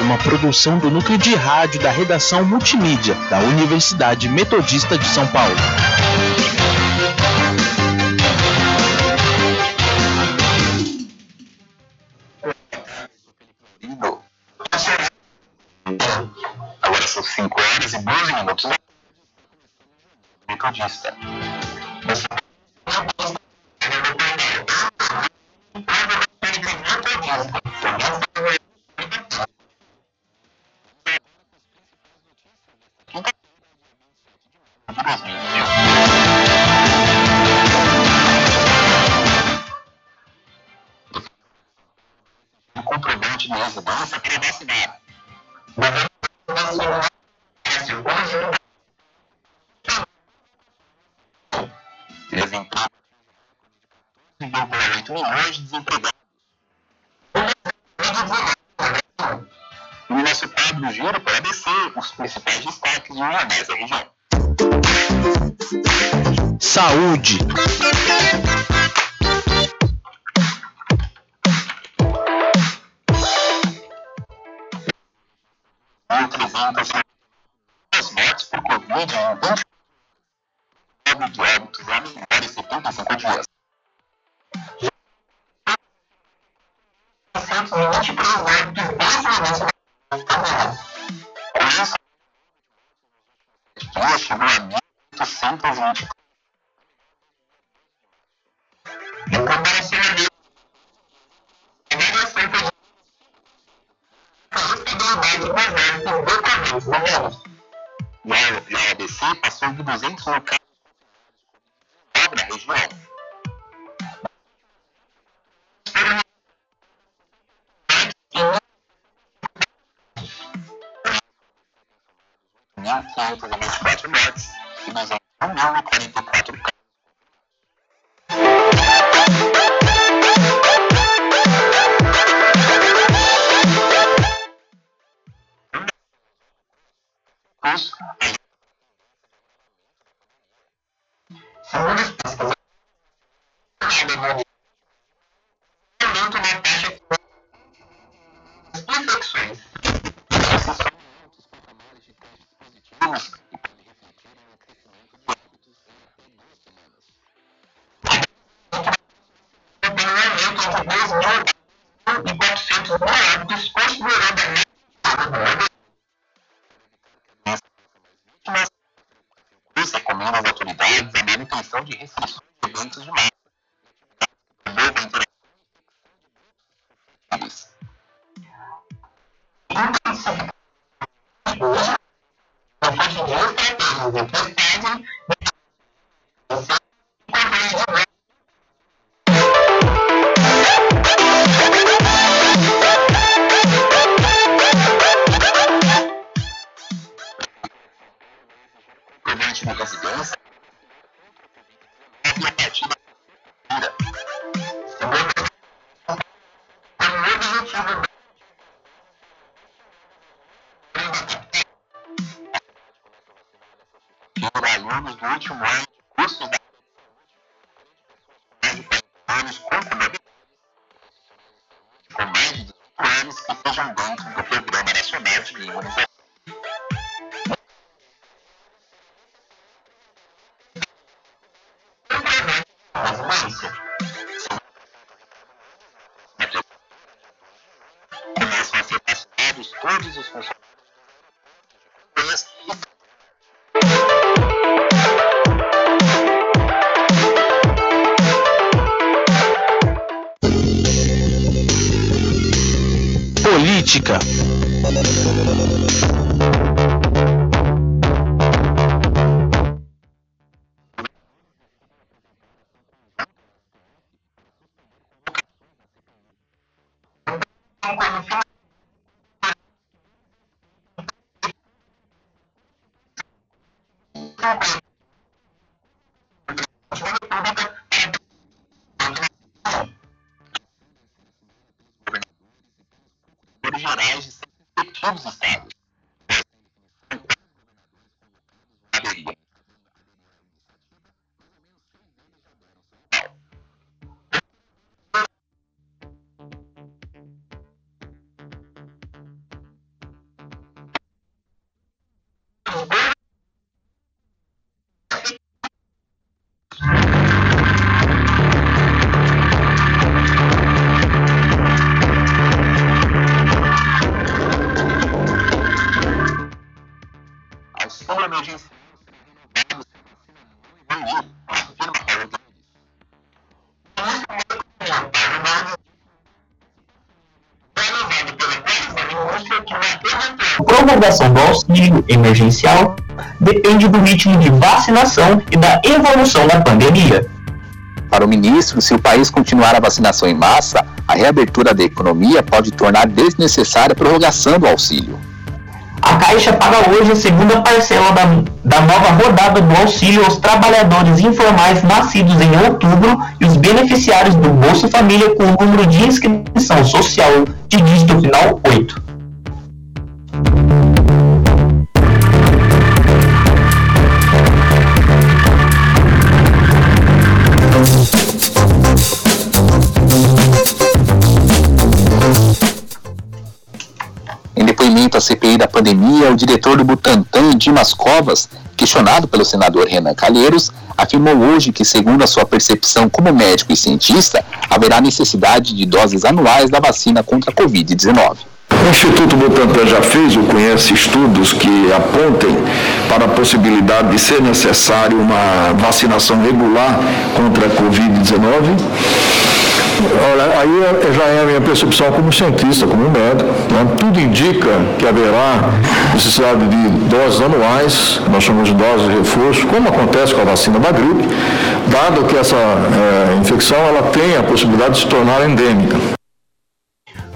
uma produção do núcleo de rádio da redação multimídia da Universidade Metodista de São Paulo. Agora são 5 horas e 12 minutos. Metodista. Exemplar. 8 milhões de desempregados. No nosso quadro giro para descer os principais destaques de uma dessa. Saúde. Apresenta as mortes por Covid em 20 de óbitos a menores de 75 dias. Com isso, dia chegou a 1.820. Em comparação a mil, E a ABC passou de 200 locais na região. E e quatro mortes e duzentos mil e quarenta e quatro casos. Aumento de 2.400 óbitos consideradamente Isso recomenda às autoridades a manutenção de restrições de eventos de massa. Ultra. Todos os estados. Emergencial depende do ritmo de vacinação e da evolução da pandemia. Para o ministro, se o país continuar a vacinação em massa, a reabertura da economia pode tornar desnecessária a prorrogação do auxílio. A Caixa paga hoje a segunda parcela da, da nova rodada do auxílio aos trabalhadores informais nascidos em outubro e os beneficiários do Bolsa Família com o número de inscrição social de dígito final 8. Depoimento à CPI da pandemia, o diretor do Butantan, Dimas Covas, questionado pelo senador Renan Calheiros, afirmou hoje que, segundo a sua percepção como médico e cientista, haverá necessidade de doses anuais da vacina contra a Covid-19. O Instituto Butantan já fez ou conhece estudos que apontem para a possibilidade de ser necessário uma vacinação regular contra a Covid-19? Olha, aí é, já é a minha percepção como cientista, como médico. Né? Tudo indica que haverá necessidade de doses anuais, nós chamamos de doses de reforço, como acontece com a vacina da gripe, dado que essa é, infecção ela tem a possibilidade de se tornar endêmica.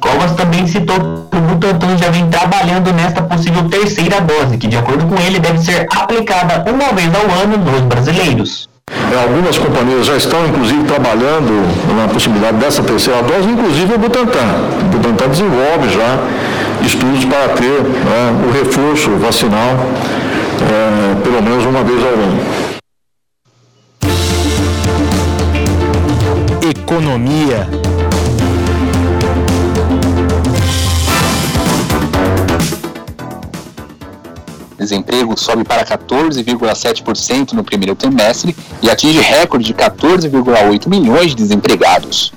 Covas também citou que o Butantan já vem trabalhando nesta possível terceira dose, que de acordo com ele deve ser aplicada uma vez ao ano nos brasileiros. É, algumas companhias já estão, inclusive, trabalhando na possibilidade dessa terceira dose, inclusive o Butantan. O Butantan desenvolve já estudos para ter né, o reforço vacinal é, pelo menos uma vez ao ano. Economia. Desemprego sobe para 14,7% no primeiro trimestre e atinge recorde de 14,8 milhões de desempregados.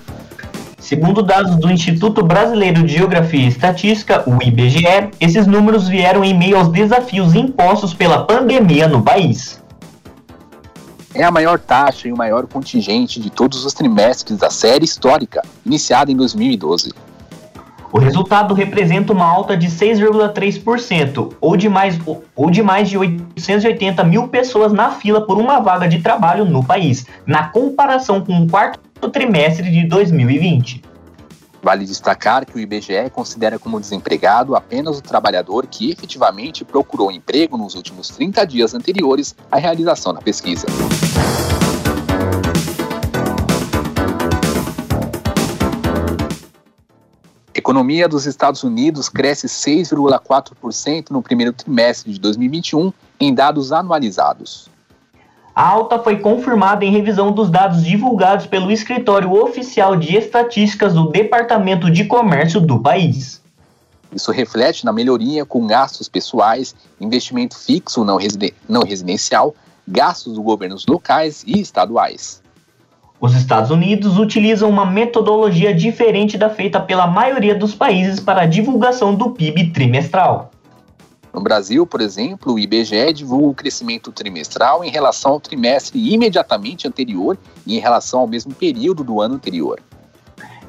Segundo dados do Instituto Brasileiro de Geografia e Estatística, o IBGE, esses números vieram em meio aos desafios impostos pela pandemia no país. É a maior taxa e o maior contingente de todos os trimestres da série histórica, iniciada em 2012. O resultado representa uma alta de 6,3%, ou de, mais, ou de mais de 880 mil pessoas na fila por uma vaga de trabalho no país, na comparação com o quarto trimestre de 2020. Vale destacar que o IBGE considera como desempregado apenas o trabalhador que efetivamente procurou emprego nos últimos 30 dias anteriores à realização da pesquisa. Economia dos Estados Unidos cresce 6,4% no primeiro trimestre de 2021, em dados anualizados. A alta foi confirmada em revisão dos dados divulgados pelo Escritório Oficial de Estatísticas do Departamento de Comércio do país. Isso reflete na melhoria com gastos pessoais, investimento fixo não, residen não residencial, gastos dos governos locais e estaduais. Os Estados Unidos utilizam uma metodologia diferente da feita pela maioria dos países para a divulgação do PIB trimestral. No Brasil, por exemplo, o IBGE divulga o crescimento trimestral em relação ao trimestre imediatamente anterior e em relação ao mesmo período do ano anterior.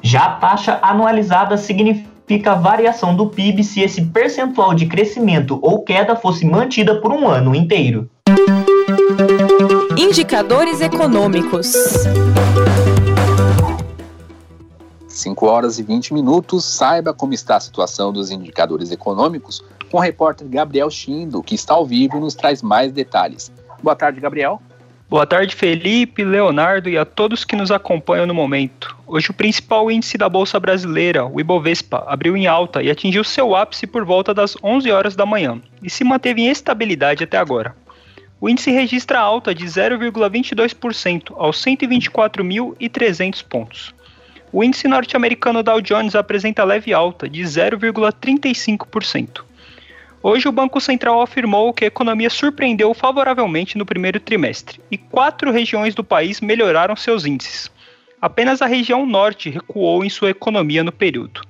Já a taxa anualizada significa a variação do PIB se esse percentual de crescimento ou queda fosse mantida por um ano inteiro. Indicadores econômicos. 5 horas e 20 minutos. Saiba como está a situação dos indicadores econômicos com o repórter Gabriel Chindo, que está ao vivo e nos traz mais detalhes. Boa tarde, Gabriel. Boa tarde, Felipe, Leonardo e a todos que nos acompanham no momento. Hoje o principal índice da Bolsa Brasileira, o Ibovespa, abriu em alta e atingiu seu ápice por volta das 11 horas da manhã e se manteve em estabilidade até agora. O índice registra alta de 0,22% aos 124.300 pontos. O índice norte-americano Dow Jones apresenta leve alta de 0,35%. Hoje, o Banco Central afirmou que a economia surpreendeu favoravelmente no primeiro trimestre e quatro regiões do país melhoraram seus índices. Apenas a região norte recuou em sua economia no período.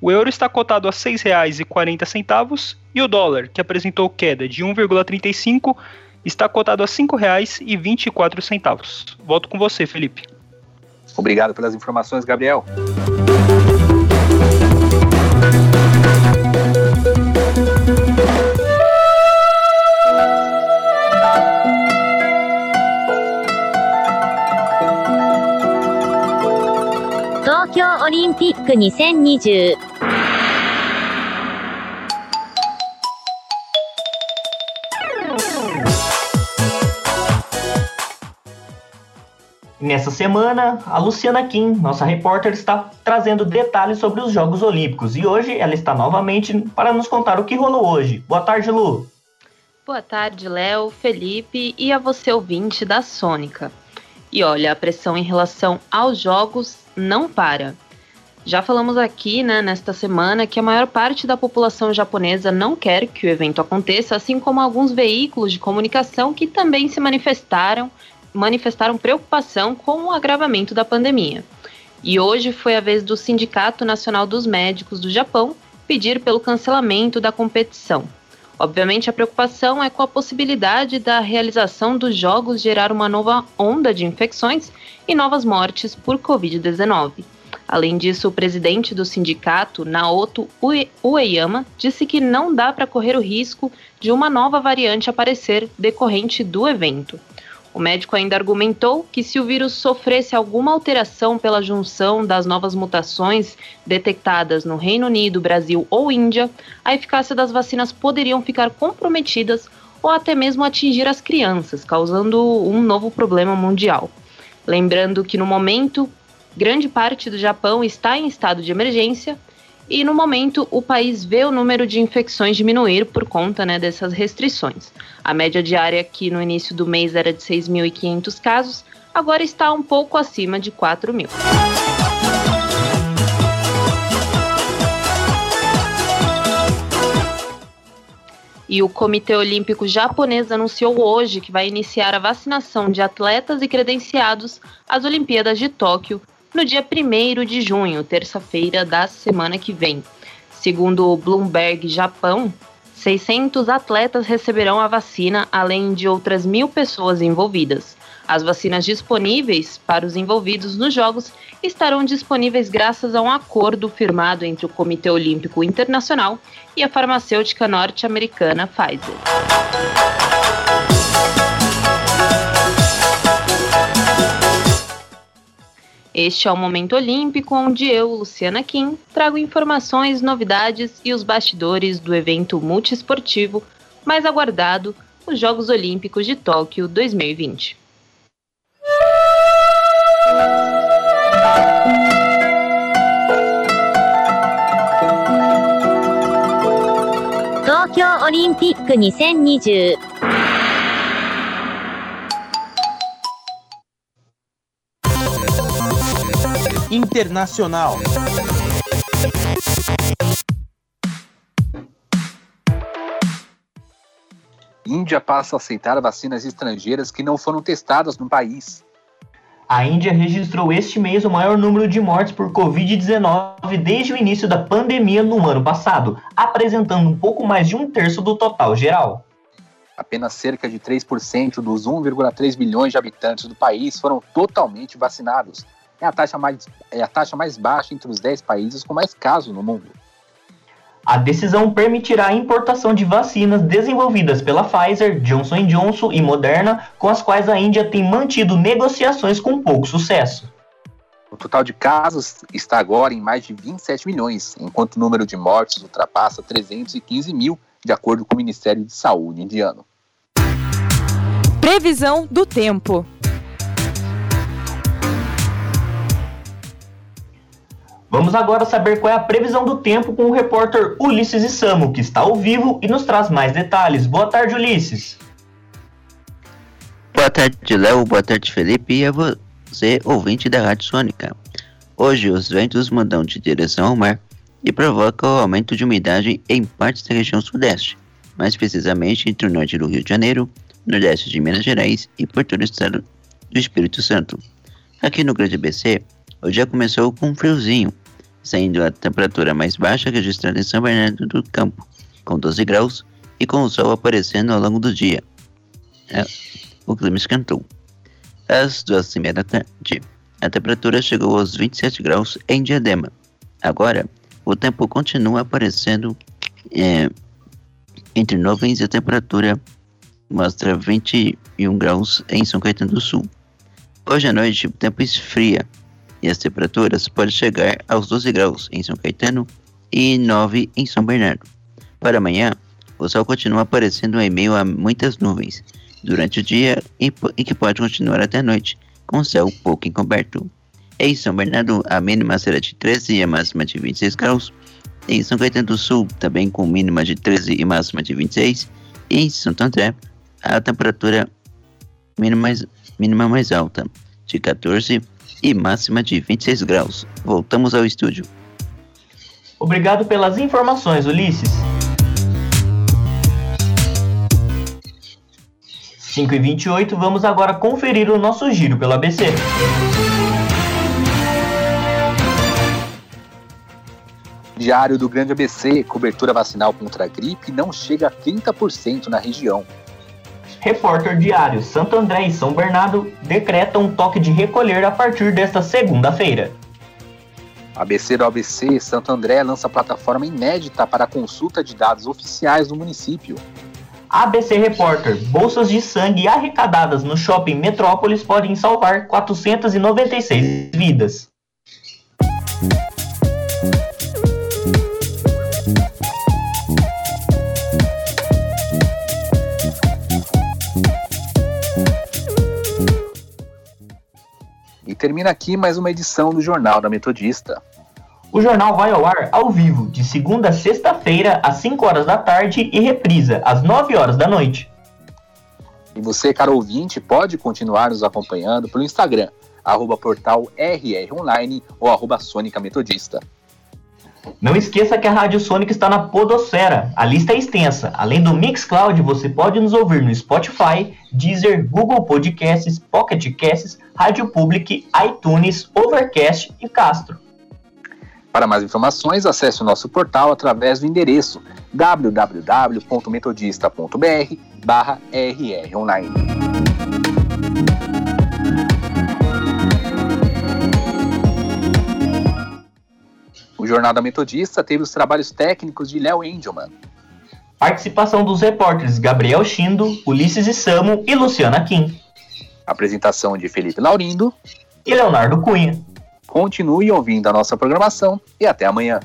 O euro está cotado a R$ 6,40 e o dólar, que apresentou queda de 1,35, está cotado a R$ 5,24. Volto com você, Felipe. Obrigado pelas informações, Gabriel. Tokyo Olympic 2020 Nessa semana, a Luciana Kim, nossa repórter, está trazendo detalhes sobre os Jogos Olímpicos e hoje ela está novamente para nos contar o que rolou hoje. Boa tarde, Lu. Boa tarde, Léo, Felipe e a você ouvinte da Sônica. E olha, a pressão em relação aos jogos não para. Já falamos aqui, né, nesta semana, que a maior parte da população japonesa não quer que o evento aconteça, assim como alguns veículos de comunicação que também se manifestaram manifestaram preocupação com o agravamento da pandemia. E hoje foi a vez do Sindicato Nacional dos Médicos do Japão pedir pelo cancelamento da competição. Obviamente, a preocupação é com a possibilidade da realização dos Jogos gerar uma nova onda de infecções e novas mortes por Covid-19. Além disso, o presidente do sindicato, Naoto Ueyama, disse que não dá para correr o risco de uma nova variante aparecer decorrente do evento. O médico ainda argumentou que se o vírus sofresse alguma alteração pela junção das novas mutações detectadas no Reino Unido, Brasil ou Índia, a eficácia das vacinas poderiam ficar comprometidas ou até mesmo atingir as crianças, causando um novo problema mundial. Lembrando que no momento, grande parte do Japão está em estado de emergência e no momento o país vê o número de infecções diminuir por conta né, dessas restrições. A média diária que no início do mês era de 6.500 casos, agora está um pouco acima de 4 mil. E o Comitê Olímpico Japonês anunciou hoje que vai iniciar a vacinação de atletas e credenciados às Olimpíadas de Tóquio no dia 1 de junho, terça-feira da semana que vem. Segundo o Bloomberg Japão, 600 atletas receberão a vacina, além de outras mil pessoas envolvidas. As vacinas disponíveis para os envolvidos nos Jogos estarão disponíveis graças a um acordo firmado entre o Comitê Olímpico Internacional e a farmacêutica norte-americana Pfizer. Este é o Momento Olímpico, onde eu, Luciana Kim, trago informações, novidades e os bastidores do evento multiesportivo mais aguardado, os Jogos Olímpicos de Tóquio 2020. Tóquio Olímpico 2020 Internacional. Índia passa a aceitar vacinas estrangeiras que não foram testadas no país. A Índia registrou este mês o maior número de mortes por Covid-19 desde o início da pandemia no ano passado, apresentando um pouco mais de um terço do total geral. Apenas cerca de 3% dos 1,3 bilhões de habitantes do país foram totalmente vacinados, é a taxa mais, é a taxa mais baixa entre os 10 países com mais casos no mundo. A decisão permitirá a importação de vacinas desenvolvidas pela Pfizer, Johnson Johnson e Moderna, com as quais a Índia tem mantido negociações com pouco sucesso. O total de casos está agora em mais de 27 milhões, enquanto o número de mortes ultrapassa 315 mil, de acordo com o Ministério de Saúde indiano. Previsão do tempo. Vamos agora saber qual é a previsão do tempo com o repórter Ulisses Isamo, que está ao vivo e nos traz mais detalhes. Boa tarde, Ulisses. Boa tarde, Léo. Boa tarde, Felipe. E a você, ouvinte da Rádio Sônica. Hoje, os ventos mudam de direção ao mar e provocam o aumento de umidade em partes da região sudeste, mais precisamente entre o norte do Rio de Janeiro, nordeste de Minas Gerais e porto do estado do Espírito Santo. Aqui no Grande ABC, o dia começou com um friozinho, saindo a temperatura mais baixa registrada em São Bernardo do Campo, com 12 graus, e com o sol aparecendo ao longo do dia. É, o clima esquentou. Às duas e meia da tarde, a temperatura chegou aos 27 graus em Diadema. Agora, o tempo continua aparecendo é, entre nuvens e a temperatura mostra 21 graus em São Caetano do Sul. Hoje à noite, o tempo esfria e as temperaturas podem chegar aos 12 graus em São Caetano e 9 em São Bernardo. Para amanhã, o sol continua aparecendo em meio a muitas nuvens durante o dia e, e que pode continuar até a noite, com o céu pouco encoberto. Em São Bernardo, a mínima será de 13 e a máxima de 26 graus. Em São Caetano do Sul, também com mínima de 13 e máxima de 26. E em Santo André, a temperatura mínima, mínima mais alta, de 14 e máxima de 26 graus. Voltamos ao estúdio. Obrigado pelas informações, Ulisses. 5 e 28 vamos agora conferir o nosso giro pelo ABC. Diário do Grande ABC, cobertura vacinal contra a gripe não chega a 30% na região. Repórter Diário Santo André e São Bernardo decretam um toque de recolher a partir desta segunda-feira. ABC do ABC Santo André lança plataforma inédita para consulta de dados oficiais do município. ABC Repórter: Bolsas de sangue arrecadadas no shopping Metrópolis podem salvar 496 vidas. Termina aqui mais uma edição do Jornal da Metodista. O jornal vai ao ar ao vivo, de segunda a sexta-feira, às 5 horas da tarde e reprisa, às 9 horas da noite. E você, caro ouvinte, pode continuar nos acompanhando pelo Instagram, arroba portal rronline ou arroba Sônica Metodista. Não esqueça que a Rádio Sônica está na Podosfera. A lista é extensa. Além do Mixcloud, você pode nos ouvir no Spotify, Deezer, Google Podcasts, Pocket Casts, Rádio Public, iTunes, Overcast e Castro. Para mais informações, acesse o nosso portal através do endereço www.metodista.br barra rronline. O Jornal da Metodista teve os trabalhos técnicos de Léo Engelman. Participação dos repórteres Gabriel Chindo, Ulisses Isamo e Luciana Kim. Apresentação de Felipe Laurindo e Leonardo Cunha. Continue ouvindo a nossa programação e até amanhã.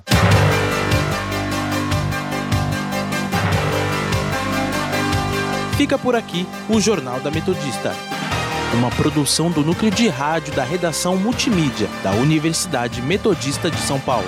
Fica por aqui o Jornal da Metodista. Uma produção do núcleo de rádio da redação multimídia da Universidade Metodista de São Paulo.